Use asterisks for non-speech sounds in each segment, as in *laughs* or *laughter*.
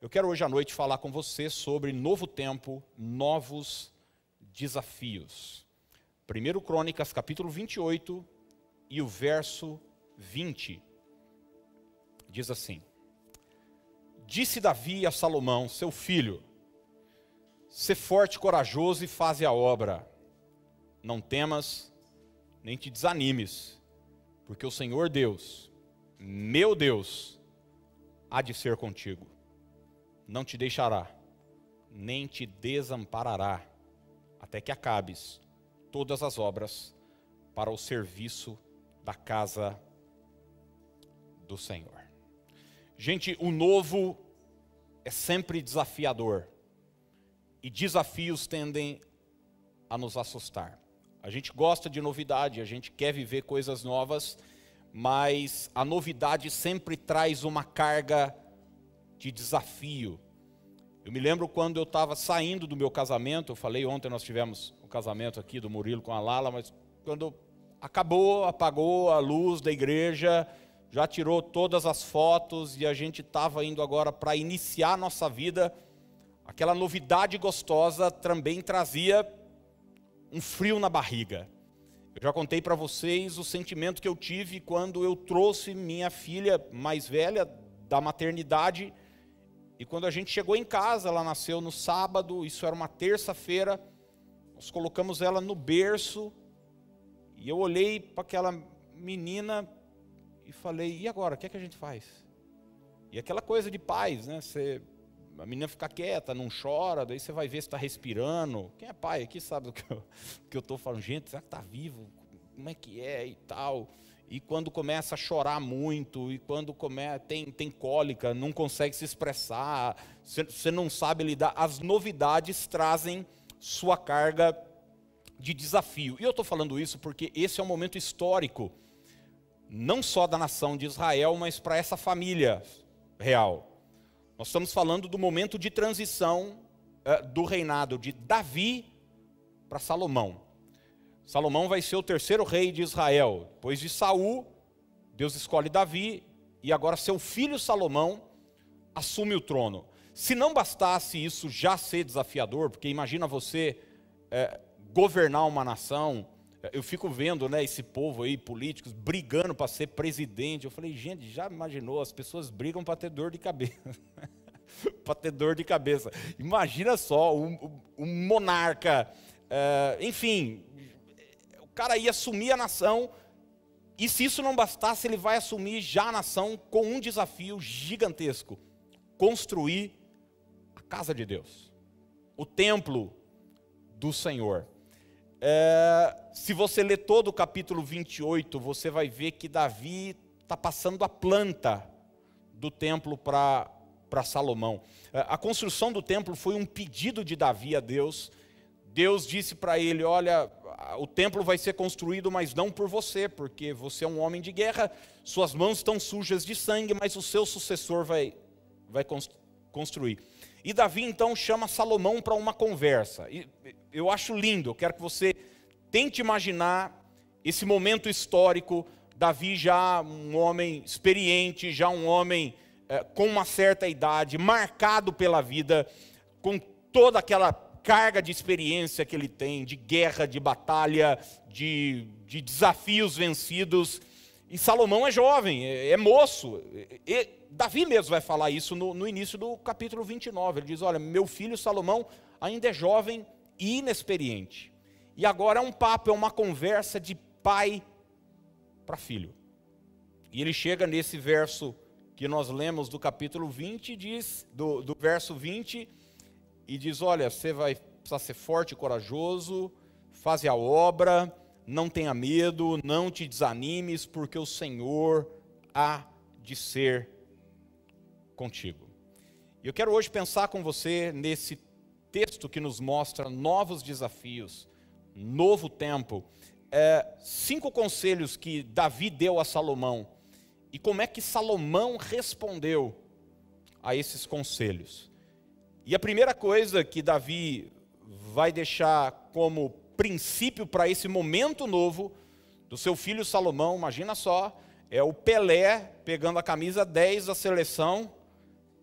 Eu quero hoje à noite falar com você sobre novo tempo, novos desafios. 1 Crônicas, capítulo 28 e o verso 20. Diz assim: Disse Davi a Salomão, seu filho: Se forte, corajoso e faze a obra. Não temas, nem te desanimes, porque o Senhor Deus, meu Deus, há de ser contigo não te deixará, nem te desamparará, até que acabes todas as obras para o serviço da casa do Senhor. Gente, o novo é sempre desafiador, e desafios tendem a nos assustar. A gente gosta de novidade, a gente quer viver coisas novas, mas a novidade sempre traz uma carga de desafio. Eu me lembro quando eu estava saindo do meu casamento, eu falei ontem nós tivemos o um casamento aqui do Murilo com a Lala, mas quando acabou, apagou a luz da igreja, já tirou todas as fotos e a gente estava indo agora para iniciar nossa vida, aquela novidade gostosa também trazia um frio na barriga. Eu já contei para vocês o sentimento que eu tive quando eu trouxe minha filha mais velha da maternidade e quando a gente chegou em casa, ela nasceu no sábado, isso era uma terça-feira, nós colocamos ela no berço, e eu olhei para aquela menina e falei: e agora? O que é que a gente faz? E aquela coisa de paz, né? Você, a menina fica quieta, não chora, daí você vai ver se está respirando. Quem é pai aqui sabe do que eu *laughs* estou falando. Gente, será que está vivo? Como é que é e tal? E quando começa a chorar muito, e quando tem, tem cólica, não consegue se expressar, você não sabe lidar, as novidades trazem sua carga de desafio. E eu estou falando isso porque esse é um momento histórico, não só da nação de Israel, mas para essa família real. Nós estamos falando do momento de transição é, do reinado de Davi para Salomão. Salomão vai ser o terceiro rei de Israel. Depois de Saul, Deus escolhe Davi e agora seu filho Salomão assume o trono. Se não bastasse isso já ser desafiador, porque imagina você é, governar uma nação, é, eu fico vendo né, esse povo aí, políticos, brigando para ser presidente. Eu falei, gente, já imaginou? As pessoas brigam para ter dor de cabeça. *laughs* para ter dor de cabeça. Imagina só, um, um monarca, é, enfim, cara ia assumir a nação, e se isso não bastasse, ele vai assumir já a nação com um desafio gigantesco: construir a casa de Deus, o templo do Senhor. É, se você ler todo o capítulo 28, você vai ver que Davi está passando a planta do templo para Salomão. É, a construção do templo foi um pedido de Davi a Deus. Deus disse para ele: Olha, o templo vai ser construído, mas não por você, porque você é um homem de guerra, suas mãos estão sujas de sangue, mas o seu sucessor vai, vai construir. E Davi então chama Salomão para uma conversa. E eu acho lindo, eu quero que você tente imaginar esse momento histórico. Davi, já um homem experiente, já um homem é, com uma certa idade, marcado pela vida, com toda aquela carga de experiência que ele tem, de guerra, de batalha, de, de desafios vencidos. E Salomão é jovem, é, é moço. E Davi mesmo vai falar isso no, no início do capítulo 29. Ele diz: Olha, meu filho Salomão ainda é jovem e inexperiente. E agora é um papo, é uma conversa de pai para filho. E ele chega nesse verso que nós lemos do capítulo 20, diz, do, do verso 20, e diz: Olha, você vai precisar ser forte e corajoso, faze a obra, não tenha medo, não te desanimes, porque o Senhor há de ser contigo. Eu quero hoje pensar com você nesse texto que nos mostra novos desafios, novo tempo, é, cinco conselhos que Davi deu a Salomão e como é que Salomão respondeu a esses conselhos. E a primeira coisa que Davi vai deixar como princípio para esse momento novo do seu filho Salomão, imagina só, é o Pelé pegando a camisa 10 da seleção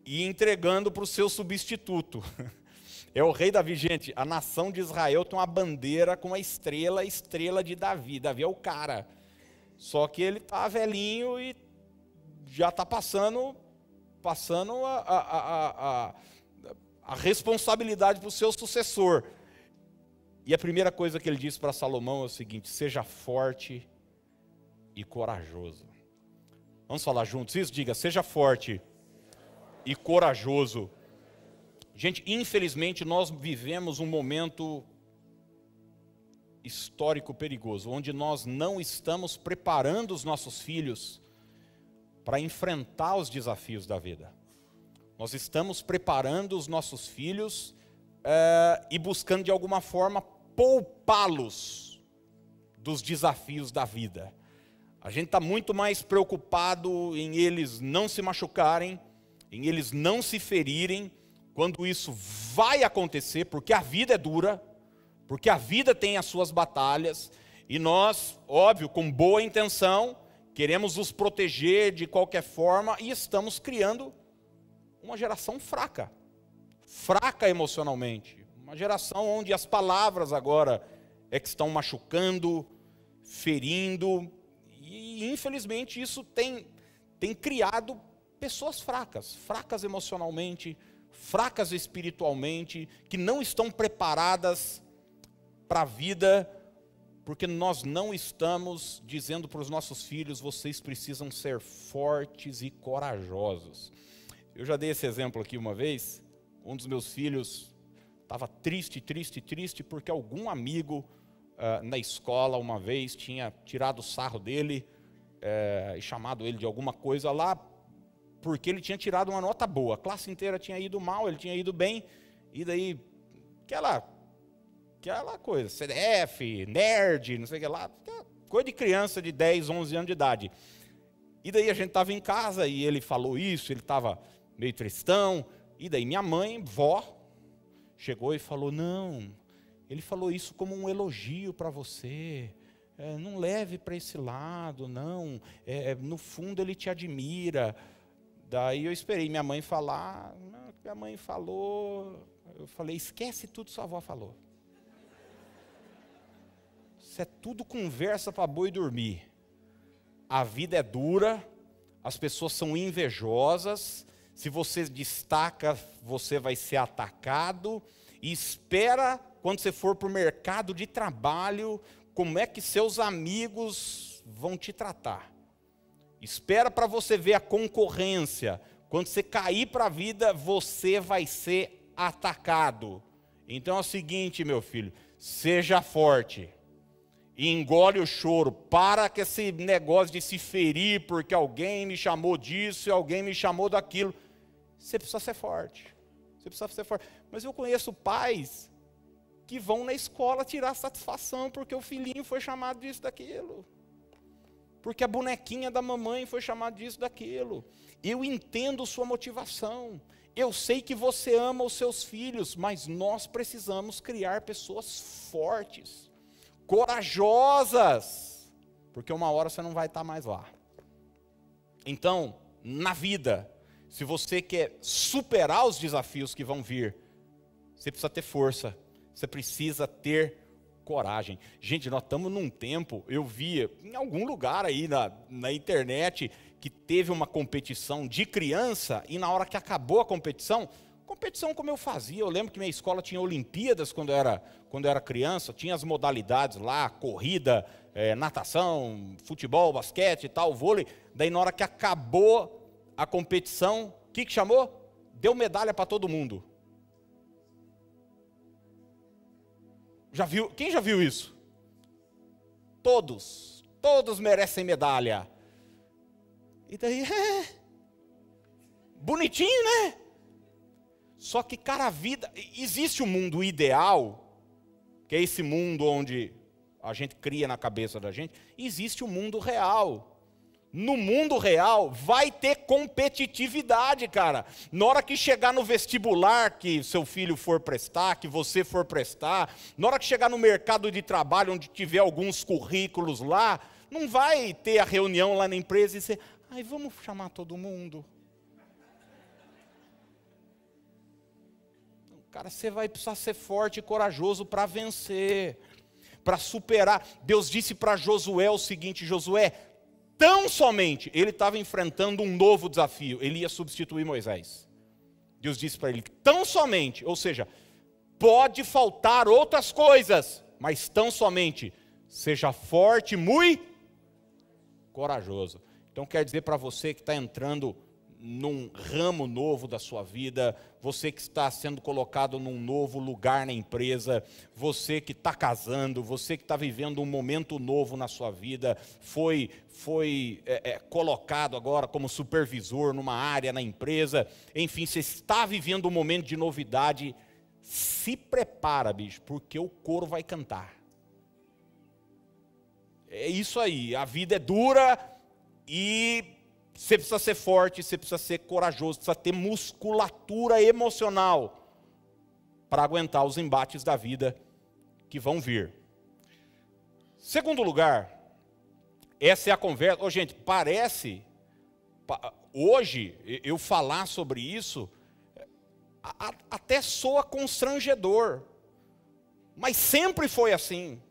e entregando para o seu substituto. *laughs* É o rei Davi, gente. A nação de Israel tem uma bandeira com uma estrela, estrela de Davi. Davi é o cara. Só que ele está velhinho e já está passando, passando a, a, a, a responsabilidade para o seu sucessor. E a primeira coisa que ele diz para Salomão é o seguinte: seja forte e corajoso. Vamos falar juntos isso? Diga, seja forte e corajoso. Gente, infelizmente nós vivemos um momento histórico perigoso, onde nós não estamos preparando os nossos filhos para enfrentar os desafios da vida. Nós estamos preparando os nossos filhos é, e buscando de alguma forma poupá-los dos desafios da vida. A gente está muito mais preocupado em eles não se machucarem, em eles não se ferirem, quando isso vai acontecer, porque a vida é dura, porque a vida tem as suas batalhas, e nós, óbvio, com boa intenção, queremos os proteger de qualquer forma e estamos criando uma geração fraca, fraca emocionalmente, uma geração onde as palavras agora é que estão machucando, ferindo, e infelizmente isso tem, tem criado pessoas fracas, fracas emocionalmente, fracas espiritualmente, que não estão preparadas para a vida, porque nós não estamos dizendo para os nossos filhos: vocês precisam ser fortes e corajosos. Eu já dei esse exemplo aqui uma vez. Um dos meus filhos estava triste, triste, triste, porque algum amigo uh, na escola uma vez tinha tirado o sarro dele uh, e chamado ele de alguma coisa lá porque ele tinha tirado uma nota boa. A classe inteira tinha ido mal, ele tinha ido bem, e daí, aquela, aquela coisa, CDF, nerd, não sei o que lá, coisa de criança de 10, 11 anos de idade. E daí a gente estava em casa e ele falou isso, ele estava meio tristão, e daí minha mãe, vó, chegou e falou: Não, ele falou isso como um elogio para você. É, não leve para esse lado, não. É, no fundo ele te admira. Daí eu esperei minha mãe falar, minha mãe falou, eu falei, esquece tudo que sua avó falou. Isso é tudo conversa para boi dormir. A vida é dura, as pessoas são invejosas, se você destaca, você vai ser atacado, e espera quando você for para o mercado de trabalho, como é que seus amigos vão te tratar. Espera para você ver a concorrência. Quando você cair para a vida, você vai ser atacado. Então é o seguinte, meu filho, seja forte. E engole o choro. Para com esse negócio de se ferir porque alguém me chamou disso e alguém me chamou daquilo. Você precisa ser forte. Você precisa ser forte. Mas eu conheço pais que vão na escola tirar satisfação porque o filhinho foi chamado disso, daquilo porque a bonequinha da mamãe foi chamada disso, daquilo. Eu entendo sua motivação. Eu sei que você ama os seus filhos, mas nós precisamos criar pessoas fortes, corajosas, porque uma hora você não vai estar mais lá. Então, na vida, se você quer superar os desafios que vão vir, você precisa ter força, você precisa ter coragem. Gente, nós estamos num tempo, eu via em algum lugar aí na, na internet que teve uma competição de criança e na hora que acabou a competição, competição como eu fazia, eu lembro que minha escola tinha Olimpíadas quando eu era, quando eu era criança, tinha as modalidades lá, corrida, é, natação, futebol, basquete e tal, vôlei. Daí na hora que acabou a competição, o que, que chamou? Deu medalha para todo mundo. Já viu? Quem já viu isso? Todos, todos merecem medalha. E daí, *laughs* é, bonitinho, né? Só que, cara, a vida, existe um mundo ideal, que é esse mundo onde a gente cria na cabeça da gente, existe o um mundo real no mundo real vai ter competitividade, cara. Na hora que chegar no vestibular que seu filho for prestar, que você for prestar, na hora que chegar no mercado de trabalho onde tiver alguns currículos lá, não vai ter a reunião lá na empresa e dizer, ai, vamos chamar todo mundo. Cara, você vai precisar ser forte e corajoso para vencer, para superar. Deus disse para Josué o seguinte: Josué, tão somente, ele estava enfrentando um novo desafio, ele ia substituir Moisés. Deus disse para ele: tão somente, ou seja, pode faltar outras coisas, mas tão somente, seja forte, muito corajoso. Então quer dizer para você que está entrando num ramo novo da sua vida, você que está sendo colocado num novo lugar na empresa, você que está casando, você que está vivendo um momento novo na sua vida, foi, foi é, é, colocado agora como supervisor numa área na empresa, enfim, você está vivendo um momento de novidade, se prepara, bicho, porque o coro vai cantar. É isso aí, a vida é dura e você precisa ser forte, você precisa ser corajoso, precisa ter musculatura emocional para aguentar os embates da vida que vão vir. Segundo lugar, essa é a conversa. Oh, gente, parece, hoje, eu falar sobre isso, até soa constrangedor, mas sempre foi assim.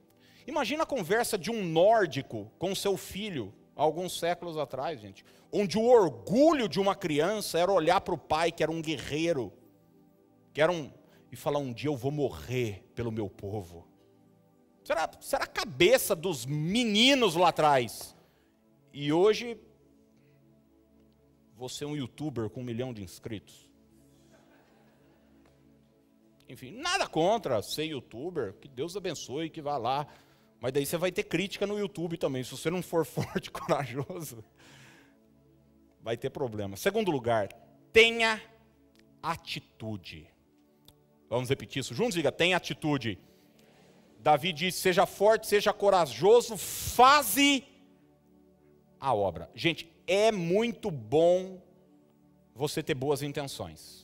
Imagina a conversa de um nórdico com seu filho, alguns séculos atrás, gente onde o orgulho de uma criança era olhar para o pai que era um guerreiro, que era um e falar um dia eu vou morrer pelo meu povo. Será, será a cabeça dos meninos lá atrás. E hoje você é um youtuber com um milhão de inscritos. Enfim, nada contra ser youtuber, que Deus abençoe, que vá lá. Mas daí você vai ter crítica no YouTube também, se você não for *laughs* forte e corajoso vai ter problema. Segundo lugar, tenha atitude. Vamos repetir isso juntos? Diga, tenha atitude. Davi diz: seja forte, seja corajoso, faze a obra. Gente, é muito bom você ter boas intenções.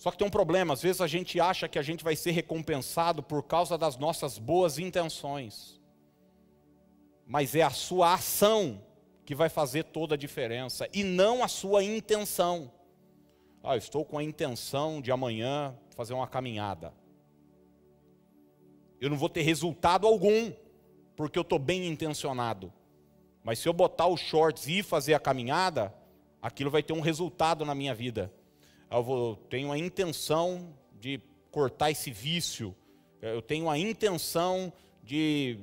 Só que tem um problema, às vezes a gente acha que a gente vai ser recompensado por causa das nossas boas intenções. Mas é a sua ação que vai fazer toda a diferença e não a sua intenção. Ah, eu estou com a intenção de amanhã fazer uma caminhada. Eu não vou ter resultado algum, porque eu estou bem intencionado. Mas se eu botar os shorts e fazer a caminhada, aquilo vai ter um resultado na minha vida. Eu tenho a intenção de cortar esse vício. Eu tenho a intenção de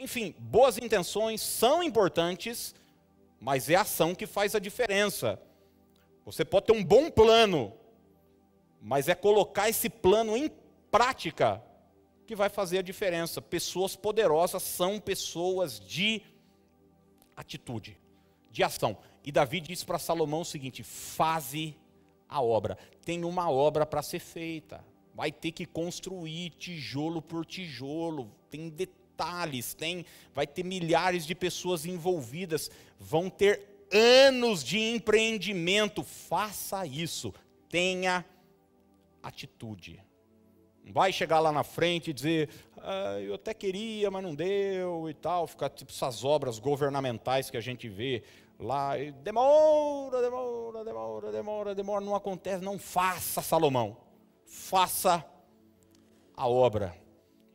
enfim, boas intenções são importantes, mas é a ação que faz a diferença. Você pode ter um bom plano, mas é colocar esse plano em prática que vai fazer a diferença. Pessoas poderosas são pessoas de atitude, de ação. E Davi disse para Salomão o seguinte: faze a obra. Tem uma obra para ser feita. Vai ter que construir tijolo por tijolo. Tem detalhes tem, vai ter milhares de pessoas envolvidas, vão ter anos de empreendimento. Faça isso, tenha atitude. Não vai chegar lá na frente e dizer, ah, eu até queria, mas não deu e tal, ficar tipo essas obras governamentais que a gente vê lá, e demora, demora, demora, demora, demora, não acontece, não faça, Salomão, faça a obra.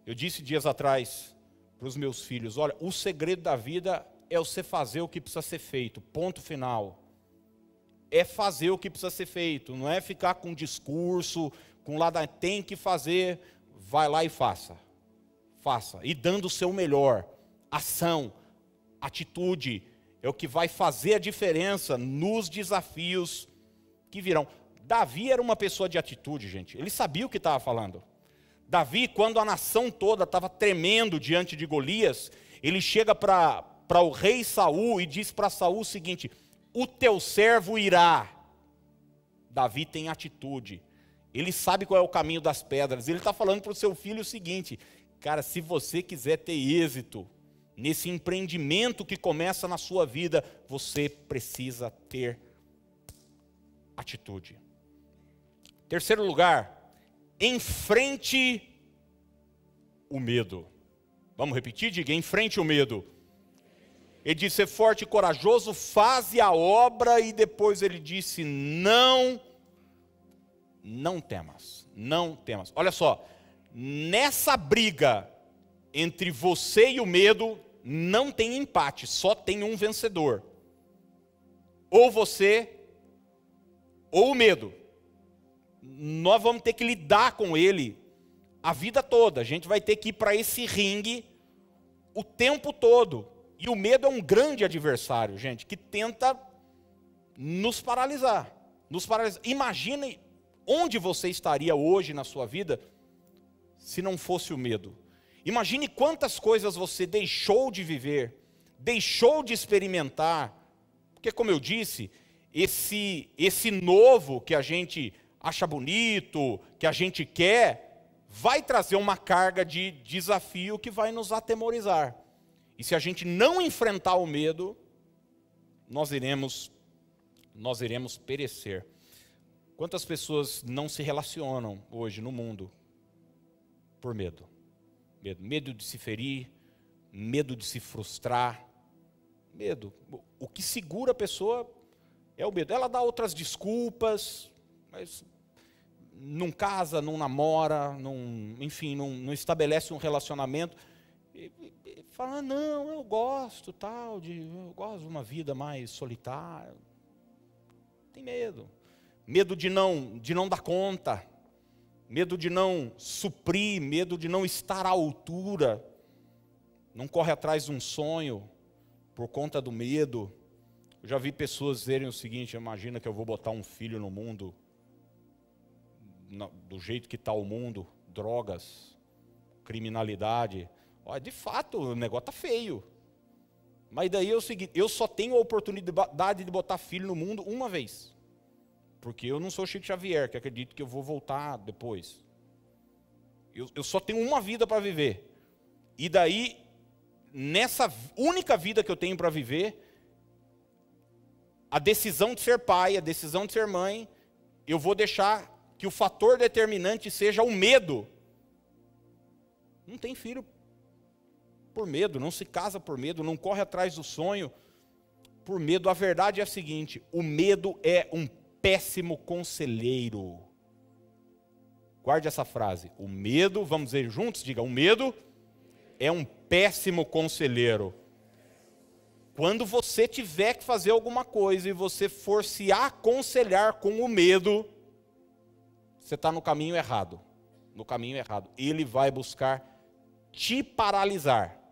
Eu disse dias atrás, para os meus filhos: olha, o segredo da vida é você fazer o que precisa ser feito, ponto final. É fazer o que precisa ser feito, não é ficar com discurso, com lá da tem que fazer, vai lá e faça. Faça, e dando o seu melhor. Ação, atitude, é o que vai fazer a diferença nos desafios que virão. Davi era uma pessoa de atitude, gente. Ele sabia o que estava falando. Davi, quando a nação toda estava tremendo diante de Golias, ele chega para o rei Saul e diz para Saul o seguinte: O teu servo irá. Davi tem atitude. Ele sabe qual é o caminho das pedras. Ele está falando para o seu filho o seguinte: Cara, se você quiser ter êxito nesse empreendimento que começa na sua vida, você precisa ter atitude. Terceiro lugar, enfrente o medo. Vamos repetir? Diga: enfrente o medo. Ele disse: ser forte e corajoso, faze a obra, e depois ele disse: não, Não temas, não temas. Olha só, nessa briga entre você e o medo, não tem empate, só tem um vencedor. Ou você, ou o medo. Nós vamos ter que lidar com ele a vida toda. A gente vai ter que ir para esse ringue o tempo todo. E o medo é um grande adversário, gente, que tenta nos paralisar. Nos paralisar. Imagine onde você estaria hoje na sua vida se não fosse o medo. Imagine quantas coisas você deixou de viver, deixou de experimentar. Porque, como eu disse, esse, esse novo que a gente acha bonito, que a gente quer, vai trazer uma carga de desafio que vai nos atemorizar. E se a gente não enfrentar o medo, nós iremos nós iremos perecer. Quantas pessoas não se relacionam hoje no mundo por medo? Medo, medo de se ferir, medo de se frustrar, medo. O que segura a pessoa é o medo. Ela dá outras desculpas, mas não casa, não namora, não, enfim, não, não estabelece um relacionamento fala, não, eu gosto tal, de, eu gosto de uma vida mais solitária. Tem medo. Medo de não, de não dar conta. Medo de não suprir, medo de não estar à altura. Não corre atrás de um sonho por conta do medo. Eu já vi pessoas dizerem o seguinte: imagina que eu vou botar um filho no mundo, do jeito que está o mundo, drogas, criminalidade. Olha, de fato, o negócio está feio. Mas daí é o seguinte, eu só tenho a oportunidade de botar filho no mundo uma vez. Porque eu não sou Chico Xavier, que acredito que eu vou voltar depois. Eu, eu só tenho uma vida para viver. E daí, nessa única vida que eu tenho para viver, a decisão de ser pai, a decisão de ser mãe, eu vou deixar que o fator determinante seja o medo. Não tem filho por medo, não se casa por medo, não corre atrás do sonho por medo. A verdade é a seguinte: o medo é um péssimo conselheiro. Guarde essa frase. O medo, vamos dizer juntos, diga: o medo é um péssimo conselheiro. Quando você tiver que fazer alguma coisa e você for se aconselhar com o medo, você está no caminho errado. No caminho errado. Ele vai buscar te paralisar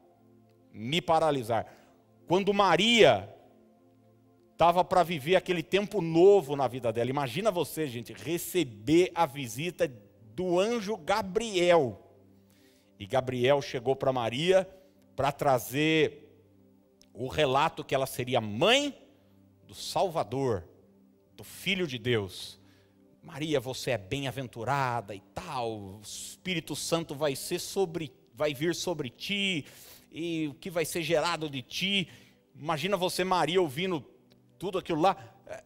me paralisar. Quando Maria estava para viver aquele tempo novo na vida dela, imagina você, gente, receber a visita do anjo Gabriel. E Gabriel chegou para Maria para trazer o relato que ela seria mãe do Salvador, do Filho de Deus. Maria, você é bem-aventurada e tal, o Espírito Santo vai ser sobre, vai vir sobre ti, e o que vai ser gerado de ti. Imagina você, Maria, ouvindo tudo aquilo lá. É,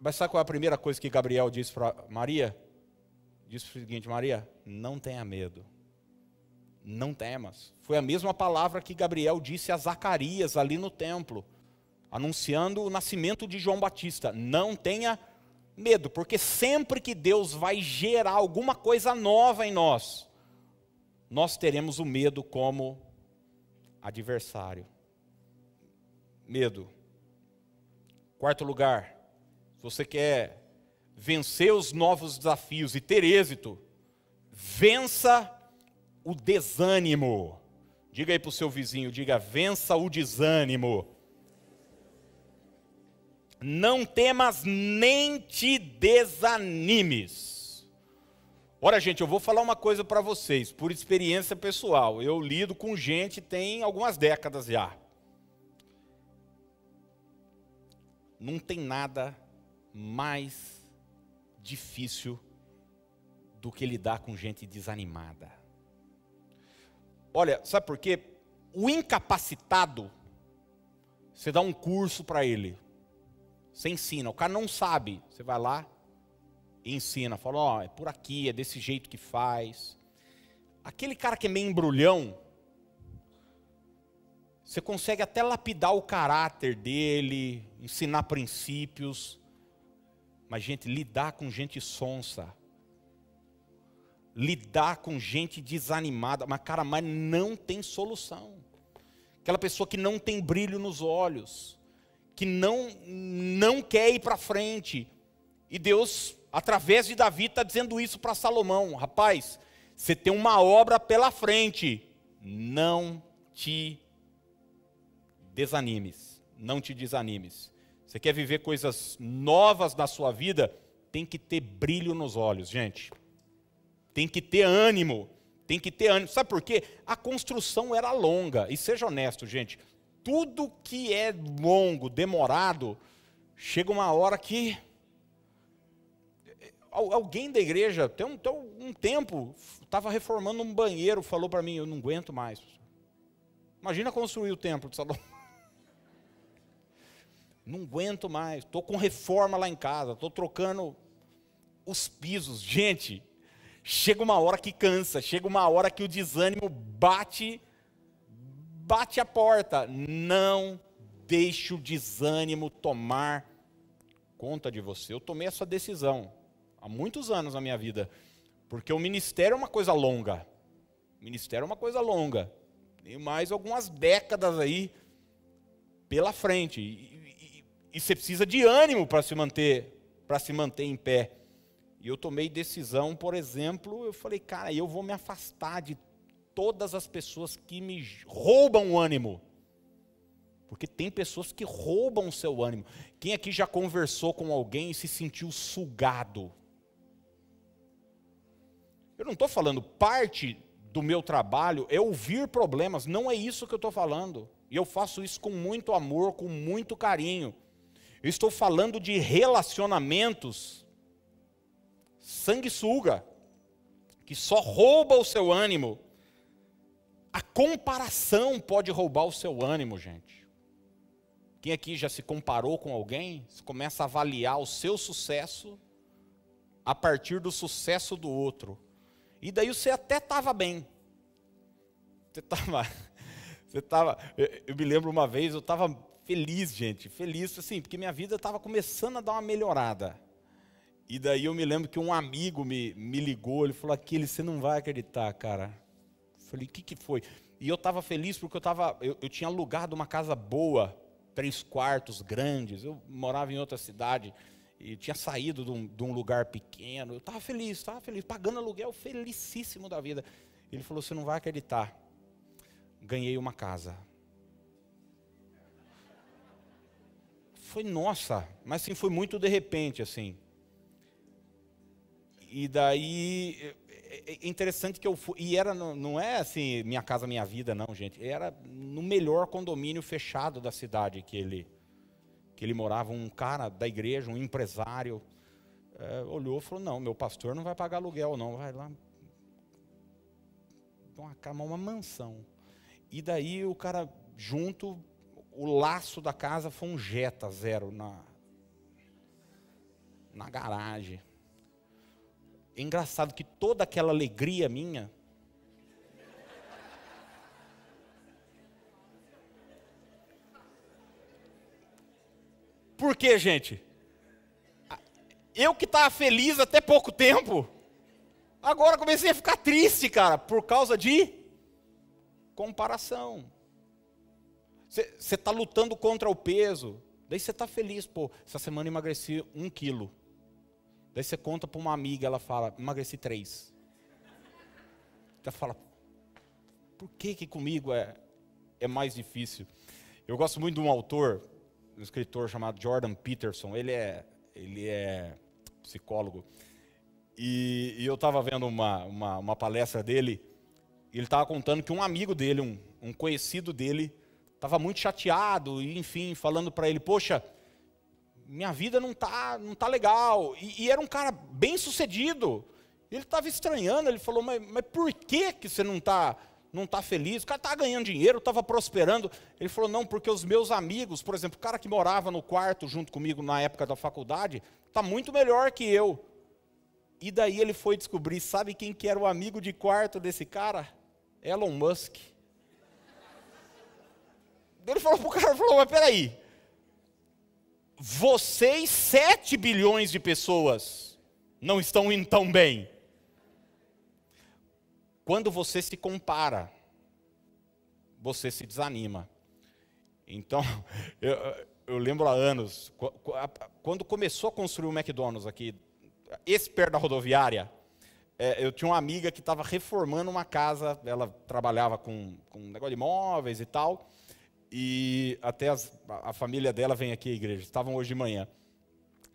mas sabe qual é a primeira coisa que Gabriel disse para Maria? Disse o seguinte: Maria, não tenha medo. Não temas. Foi a mesma palavra que Gabriel disse a Zacarias ali no templo, anunciando o nascimento de João Batista. Não tenha medo, porque sempre que Deus vai gerar alguma coisa nova em nós, nós teremos o medo como adversário. Medo. Quarto lugar, se você quer vencer os novos desafios e ter êxito, vença o desânimo. Diga aí para o seu vizinho, diga, vença o desânimo. Não temas nem te desanimes. Ora, gente, eu vou falar uma coisa para vocês, por experiência pessoal. Eu lido com gente tem algumas décadas já. Não tem nada mais difícil do que lidar com gente desanimada. Olha, sabe por quê? O incapacitado, você dá um curso para ele, você ensina, o cara não sabe, você vai lá, e ensina, fala, ó, oh, é por aqui, é desse jeito que faz. Aquele cara que é meio embrulhão, você consegue até lapidar o caráter dele, ensinar princípios, mas gente, lidar com gente sonsa, lidar com gente desanimada, mas cara, mas não tem solução. Aquela pessoa que não tem brilho nos olhos, que não não quer ir para frente. E Deus, através de Davi, está dizendo isso para Salomão: rapaz, você tem uma obra pela frente, não te desanimes, não te desanimes. Você quer viver coisas novas na sua vida? Tem que ter brilho nos olhos, gente. Tem que ter ânimo. Tem que ter ânimo. Sabe por quê? A construção era longa. E seja honesto, gente. Tudo que é longo, demorado, chega uma hora que alguém da igreja, tem um, tem um tempo, estava reformando um banheiro, falou para mim, eu não aguento mais. Imagina construir o templo de Salomão. Não aguento mais, estou com reforma lá em casa, estou trocando os pisos. Gente, chega uma hora que cansa, chega uma hora que o desânimo bate, bate a porta. Não deixe o desânimo tomar conta de você. Eu tomei essa decisão há muitos anos na minha vida, porque o ministério é uma coisa longa. O ministério é uma coisa longa. Tem mais algumas décadas aí pela frente. E, e, você precisa de ânimo para se manter, para se manter em pé. E eu tomei decisão, por exemplo, eu falei, cara, eu vou me afastar de todas as pessoas que me roubam o ânimo. Porque tem pessoas que roubam o seu ânimo. Quem aqui já conversou com alguém e se sentiu sugado? Eu não estou falando parte do meu trabalho é ouvir problemas, não é isso que eu estou falando. E eu faço isso com muito amor, com muito carinho. Eu estou falando de relacionamentos sanguessuga, que só rouba o seu ânimo. A comparação pode roubar o seu ânimo, gente. Quem aqui já se comparou com alguém? Começa a avaliar o seu sucesso a partir do sucesso do outro. E daí você até estava bem. Você estava. *laughs* Você estava. Eu, eu me lembro uma vez, eu estava feliz, gente, feliz, assim, porque minha vida estava começando a dar uma melhorada. E daí eu me lembro que um amigo me, me ligou, ele falou: Aquele, você não vai acreditar, cara. Eu falei: O que, que foi? E eu estava feliz porque eu, tava, eu, eu tinha alugado uma casa boa, três quartos grandes. Eu morava em outra cidade e tinha saído de um, de um lugar pequeno. Eu estava feliz, estava feliz, pagando aluguel, felicíssimo da vida. Ele falou: Você não vai acreditar. Ganhei uma casa. Foi nossa, mas sim, foi muito de repente, assim. E daí é, é interessante que eu fui, e era não é assim minha casa minha vida não gente era no melhor condomínio fechado da cidade que ele que ele morava, um cara da igreja, um empresário, é, olhou e falou: Não, meu pastor não vai pagar aluguel, não, vai lá. Uma cama, uma mansão. E daí o cara, junto, o laço da casa foi um Jetta zero na, na garagem. É engraçado que toda aquela alegria minha Por quê, gente? Eu que estava feliz até pouco tempo, agora comecei a ficar triste, cara, por causa de comparação. Você está lutando contra o peso, daí você está feliz, pô, essa semana emagreci um quilo. Daí você conta para uma amiga, ela fala, emagreci três. Você fala, por que que comigo é, é mais difícil? Eu gosto muito de um autor, um escritor chamado Jordan Peterson. Ele é, ele é psicólogo. E, e eu estava vendo uma, uma, uma, palestra dele. E ele estava contando que um amigo dele, um, um conhecido dele, estava muito chateado e, enfim, falando para ele: Poxa, minha vida não tá, não tá legal. E, e era um cara bem sucedido. Ele estava estranhando. Ele falou: Mas, mas por que que você não está não está feliz, o cara estava ganhando dinheiro, estava prosperando. Ele falou: não, porque os meus amigos, por exemplo, o cara que morava no quarto junto comigo na época da faculdade, está muito melhor que eu. E daí ele foi descobrir, sabe quem que era o amigo de quarto desse cara? Elon Musk. Ele falou para o cara, falou, mas peraí, vocês, 7 bilhões de pessoas, não estão indo tão bem. quando você se compara, você se desanima. Então, *laughs* eu, eu lembro há anos, quando começou a construir o McDonald's aqui, esse perto da rodoviária, é, eu tinha uma amiga que estava reformando uma casa, ela trabalhava com, com um negócio de imóveis e tal, e até as, a família dela vem aqui à igreja, estavam hoje de manhã.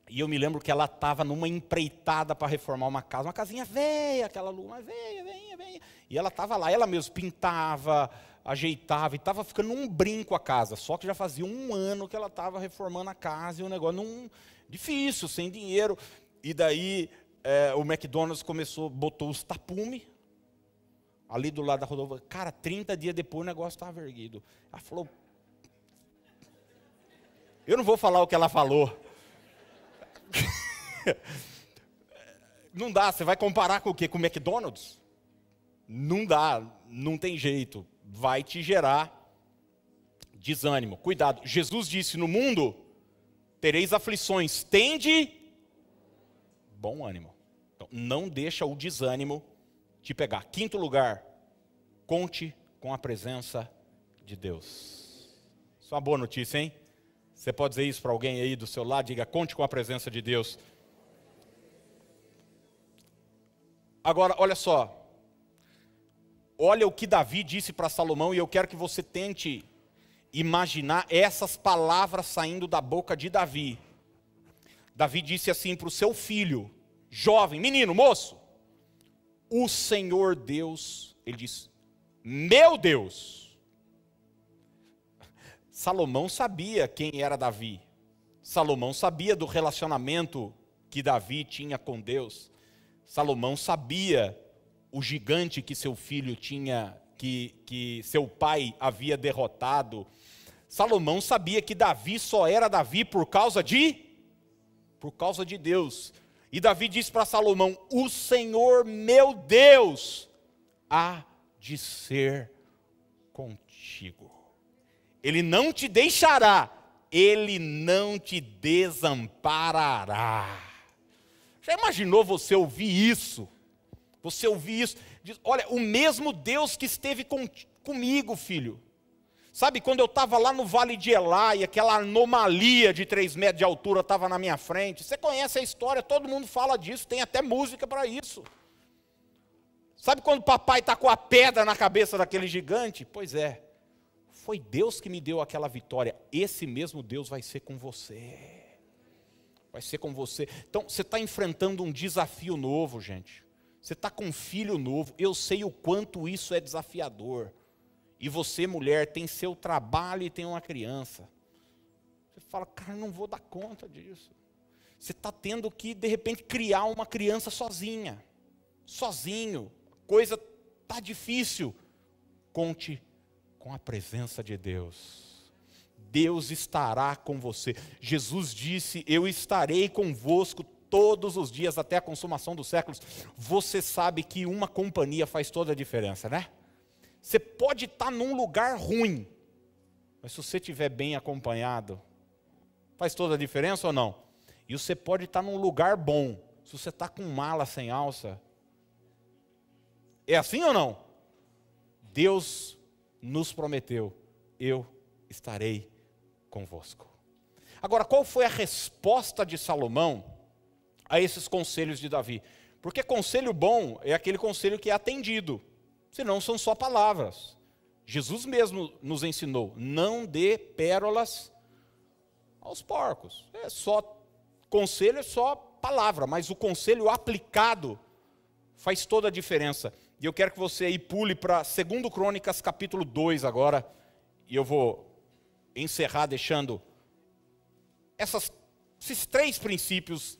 E eu me lembro que ela estava numa empreitada para reformar uma casa, uma casinha velha, aquela luz, mas velha, velha, velha. E ela estava lá, ela mesmo pintava, ajeitava, e estava ficando um brinco a casa. Só que já fazia um ano que ela estava reformando a casa e o negócio num, difícil, sem dinheiro. E daí é, o McDonald's começou, botou os tapume ali do lado da rodovia. Cara, 30 dias depois o negócio estava erguido. Ela falou. Eu não vou falar o que ela falou. *laughs* não dá, você vai comparar com o quê? Com o McDonald's? Não dá, não tem jeito. Vai te gerar desânimo. Cuidado, Jesus disse: no mundo tereis aflições, tende bom ânimo. Então, não deixa o desânimo te pegar. Quinto lugar, conte com a presença de Deus. Isso é uma boa notícia, hein? Você pode dizer isso para alguém aí do seu lado, diga, conte com a presença de Deus. Agora, olha só. Olha o que Davi disse para Salomão, e eu quero que você tente imaginar essas palavras saindo da boca de Davi. Davi disse assim para o seu filho, jovem, menino, moço: O Senhor Deus, ele diz, meu Deus. Salomão sabia quem era Davi. Salomão sabia do relacionamento que Davi tinha com Deus. Salomão sabia o gigante que seu filho tinha, que, que seu pai havia derrotado. Salomão sabia que Davi só era Davi por causa de por causa de Deus. E Davi disse para Salomão: O Senhor meu Deus há de ser contigo. Ele não te deixará, ele não te desamparará. Já imaginou você ouvir isso? Você ouvir isso? Diz, olha, o mesmo Deus que esteve com, comigo, filho Sabe, quando eu estava lá no Vale de Elai, aquela anomalia de 3 metros de altura estava na minha frente. Você conhece a história, todo mundo fala disso, tem até música para isso. Sabe quando o papai está com a pedra na cabeça daquele gigante? Pois é, foi Deus que me deu aquela vitória. Esse mesmo Deus vai ser com você. Vai ser com você. Então, você está enfrentando um desafio novo, gente. Você está com um filho novo. Eu sei o quanto isso é desafiador e você, mulher, tem seu trabalho e tem uma criança. Você fala, cara, não vou dar conta disso. Você está tendo que, de repente, criar uma criança sozinha, sozinho. Coisa está difícil. Conte com a presença de Deus. Deus estará com você. Jesus disse: Eu estarei convosco todos os dias até a consumação dos séculos. Você sabe que uma companhia faz toda a diferença, né? Você pode estar num lugar ruim, mas se você estiver bem acompanhado, faz toda a diferença ou não? E você pode estar num lugar bom, se você está com mala sem alça. É assim ou não? Deus nos prometeu: eu estarei convosco. Agora, qual foi a resposta de Salomão a esses conselhos de Davi? Porque conselho bom é aquele conselho que é atendido senão são só palavras. Jesus mesmo nos ensinou: não dê pérolas aos porcos. É só conselho, é só palavra, mas o conselho aplicado faz toda a diferença. E eu quero que você aí pule para 2 Crônicas capítulo 2 agora, e eu vou encerrar deixando essas, esses três princípios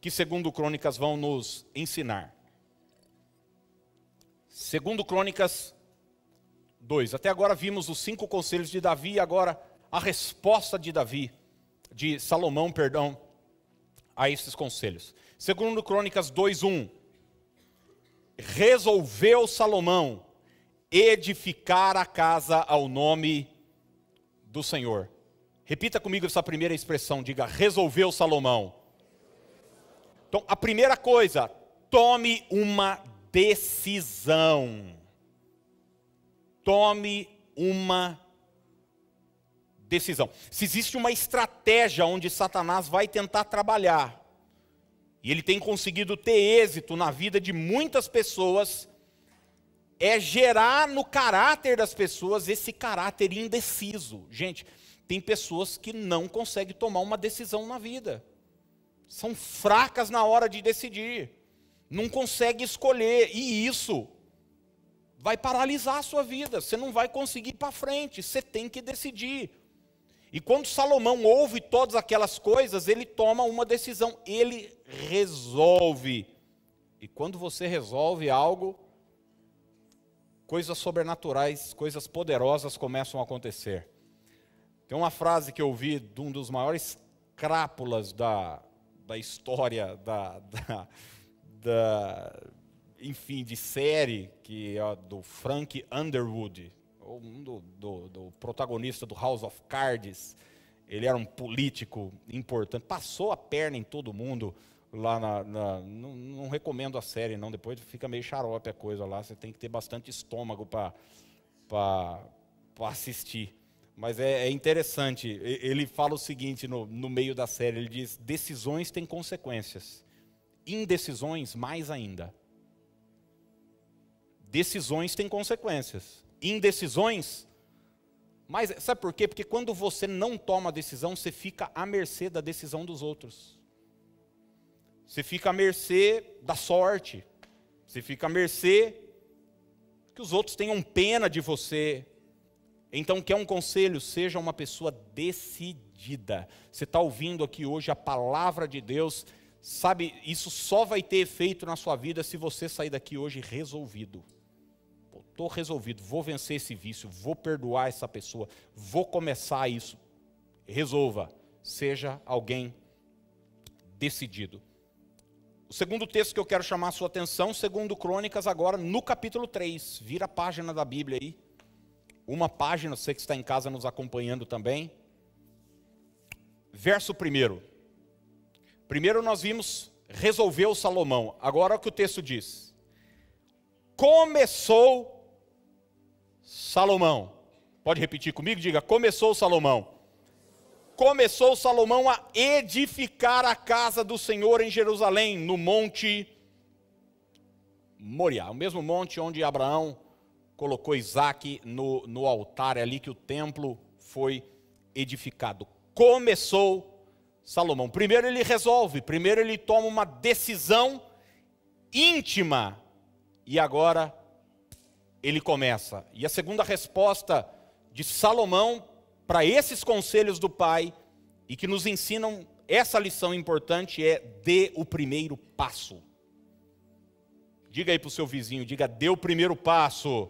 que segundo Crônicas vão nos ensinar. Segundo Crônicas 2. Até agora vimos os cinco conselhos de Davi e agora a resposta de Davi, de Salomão, perdão, a esses conselhos. Segundo Crônicas 2:1. Resolveu Salomão edificar a casa ao nome do Senhor. Repita comigo essa primeira expressão, diga: resolveu Salomão. Então, a primeira coisa, tome uma decisão. Tome uma decisão. Se existe uma estratégia onde Satanás vai tentar trabalhar, e ele tem conseguido ter êxito na vida de muitas pessoas, é gerar no caráter das pessoas esse caráter indeciso. Gente, tem pessoas que não conseguem tomar uma decisão na vida. São fracas na hora de decidir. Não conseguem escolher. E isso vai paralisar a sua vida. Você não vai conseguir ir para frente. Você tem que decidir. E quando Salomão ouve todas aquelas coisas, ele toma uma decisão. Ele resolve. E quando você resolve algo, coisas sobrenaturais, coisas poderosas começam a acontecer. Tem uma frase que eu ouvi de um dos maiores crápulas da, da história da, *laughs* da, da enfim, de série, que é do Frank Underwood, um do, do, do, protagonista do House of Cards. Ele era um político importante, passou a perna em todo mundo lá na, na não, não, recomendo a série não, depois fica meio xarope a coisa lá, você tem que ter bastante estômago para assistir. Mas é, é, interessante, ele fala o seguinte no, no meio da série, ele diz, decisões têm consequências, indecisões mais ainda. Decisões têm consequências, indecisões mas sabe por quê? Porque quando você não toma a decisão, você fica à mercê da decisão dos outros. Você fica à mercê da sorte. Você fica à mercê que os outros tenham pena de você. Então, quer um conselho? Seja uma pessoa decidida. Você está ouvindo aqui hoje a palavra de Deus. Sabe, isso só vai ter efeito na sua vida se você sair daqui hoje resolvido. Estou resolvido, vou vencer esse vício, vou perdoar essa pessoa, vou começar isso. Resolva, seja alguém decidido. O segundo texto que eu quero chamar a sua atenção, segundo Crônicas, agora no capítulo 3. Vira a página da Bíblia aí. Uma página, você que está em casa nos acompanhando também. Verso 1. Primeiro nós vimos resolveu Salomão. Agora o que o texto diz. Começou Salomão. Pode repetir comigo? Diga: começou Salomão começou Salomão a edificar a casa do Senhor em Jerusalém, no monte Moriá, o mesmo monte onde Abraão colocou Isaac no, no altar, é ali que o templo foi edificado. Começou Salomão. Primeiro ele resolve, primeiro ele toma uma decisão íntima, e agora ele começa. E a segunda resposta de Salomão para esses conselhos do Pai e que nos ensinam essa lição importante é dê o primeiro passo. Diga aí para o seu vizinho, diga, dê o primeiro passo.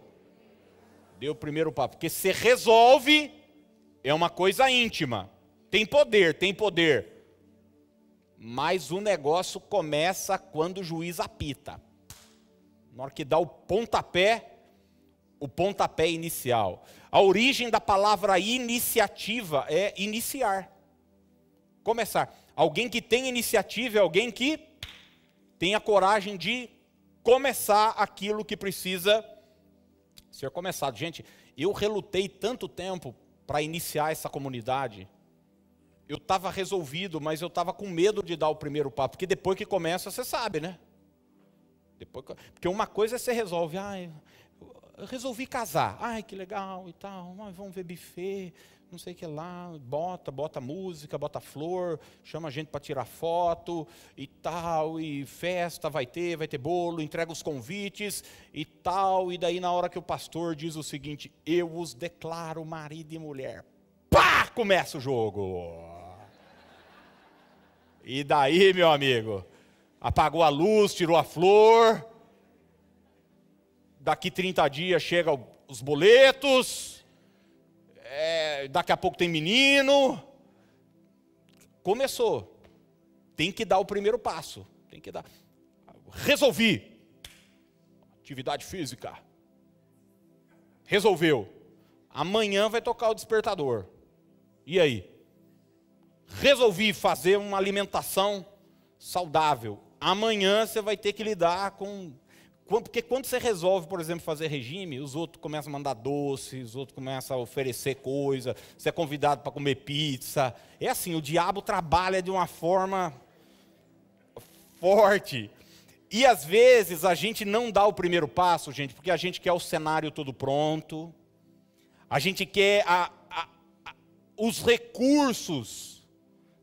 Dê o primeiro passo. Porque você resolve, é uma coisa íntima. Tem poder, tem poder. Mas o negócio começa quando o juiz apita. Na hora que dá o pontapé, o pontapé inicial. A origem da palavra iniciativa é iniciar, começar. Alguém que tem iniciativa é alguém que tem a coragem de começar aquilo que precisa ser começado. Gente, eu relutei tanto tempo para iniciar essa comunidade. Eu estava resolvido, mas eu estava com medo de dar o primeiro passo, porque depois que começa, você sabe, né? Depois, porque uma coisa é você resolve, ah, resolvi casar. Ai, que legal e tal. vamos ver buffet, não sei o que lá. Bota, bota música, bota flor, chama a gente para tirar foto e tal. E festa vai ter, vai ter bolo, entrega os convites e tal. E daí, na hora que o pastor diz o seguinte: Eu os declaro marido e mulher. Pá! Começa o jogo. E daí, meu amigo, apagou a luz, tirou a flor daqui 30 dias chegam os boletos, é, daqui a pouco tem menino. Começou. Tem que dar o primeiro passo. Tem que dar. Resolvi. Atividade física. Resolveu. Amanhã vai tocar o despertador. E aí? Resolvi fazer uma alimentação saudável. Amanhã você vai ter que lidar com Porque quando você resolve, por exemplo, fazer regime, os outros começam a mandar doces, os outros começam a oferecer coisa, você é convidado para comer pizza. É assim, o diabo trabalha de uma forma forte. E às vezes a gente não dá o primeiro passo, gente, porque a gente quer o cenário todo pronto, a gente quer a, a, a, os recursos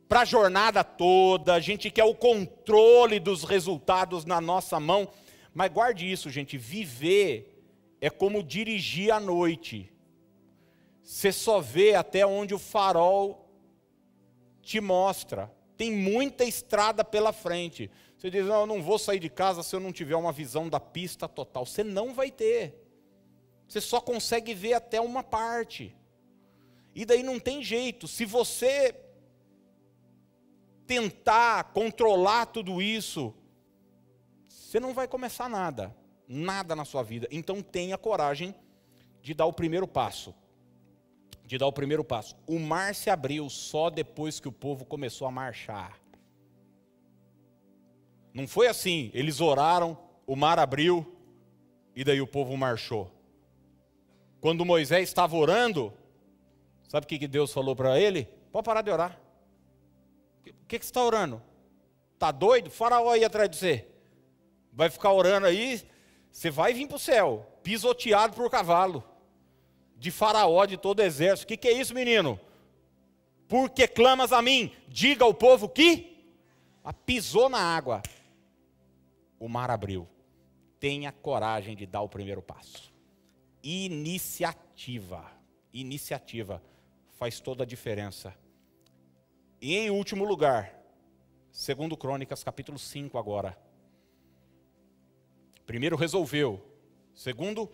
para a jornada toda, a gente quer o controle dos resultados na nossa mão. Mas guarde isso, gente: viver é como dirigir à noite. Você só vê até onde o farol te mostra. Tem muita estrada pela frente. Você diz: não, eu não vou sair de casa se eu não tiver uma visão da pista total. Você não vai ter. Você só consegue ver até uma parte. E daí não tem jeito. Se você tentar controlar tudo isso, você não vai começar nada, nada na sua vida. Então tenha coragem de dar o primeiro passo. De dar o primeiro passo. O mar se abriu só depois que o povo começou a marchar. Não foi assim, eles oraram, o mar abriu e daí o povo marchou. Quando Moisés estava orando, sabe o que Deus falou para ele? Pode parar de orar. O que, que, você está orando? Está doido? Faraó aí atrás de você vai ficar orando aí, você vai vir para o céu, pisoteado por cavalo, de faraó, de todo exército. O que, que é isso, menino? Porque clamas a mim, diga ao povo que a pisou na água, o mar abriu. Tenha coragem de dar o primeiro passo. Iniciativa, iniciativa faz toda a diferença. E em último lugar, segundo Crônicas, capítulo 5 agora. Primeiro, resolveu. Segundo,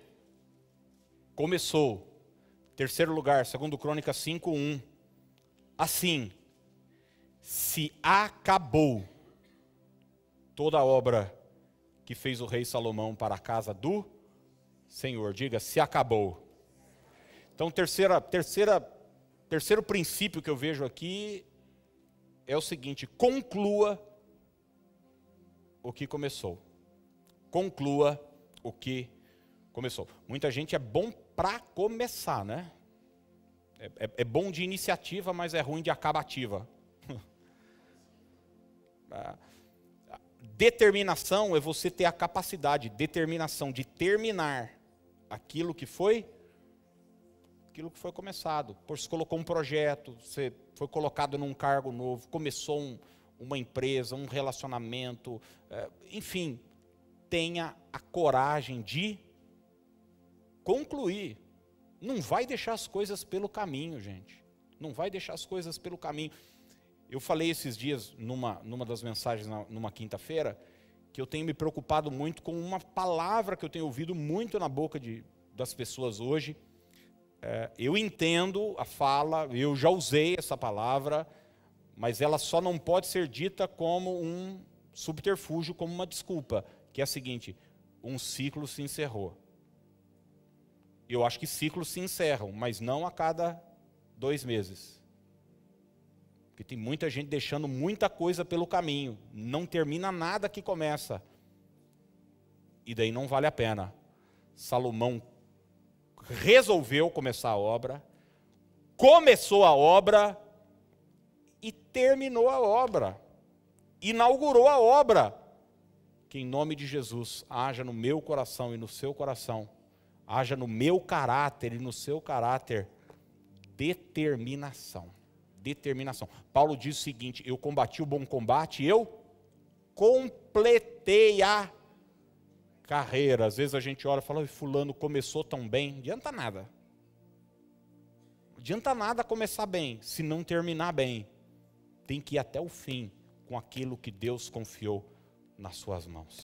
começou. Terceiro lugar, segundo Crônicas 5:1. Assim, se acabou toda a obra que fez o rei Salomão para a casa do Senhor. Diga, se acabou. Então, terceira, terceira, terceiro princípio que eu vejo aqui é o seguinte: conclua o que começou conclua o que começou. Muita gente é bom para começar, né? É, é, é, bom de iniciativa, mas é ruim de acabativa. *laughs* determinação é você ter a capacidade, determinação de terminar aquilo que foi aquilo que foi começado. Por você colocou um projeto, você foi colocado num cargo novo, começou um, uma empresa, um relacionamento, é, enfim, tenha a coragem de concluir. Não vai deixar as coisas pelo caminho, gente. Não vai deixar as coisas pelo caminho. Eu falei esses dias, numa, numa das mensagens, numa quinta-feira, que eu tenho me preocupado muito com uma palavra que eu tenho ouvido muito na boca de, das pessoas hoje. É, eu entendo a fala, eu já usei essa palavra, mas ela só não pode ser dita como um subterfúgio, como uma desculpa que é a seguinte: um ciclo se encerrou. Eu acho que ciclos se encerram, mas não a cada dois meses. Porque tem muita gente deixando muita coisa pelo caminho, não termina nada que começa. E daí não vale a pena. Salomão resolveu começar a obra, começou a obra e terminou a obra. Inaugurou a obra que em nome de Jesus haja no meu coração e no seu coração, haja no meu caráter e no seu caráter determinação. Determinação. Paulo diz o seguinte: eu combati o bom combate, eu completei a carreira. Às vezes a gente olha e fala, fulano começou tão bem, não adianta nada. Não adianta nada começar bem, se não terminar bem. Tem que ir até o fim com aquilo que Deus confiou nas suas mãos.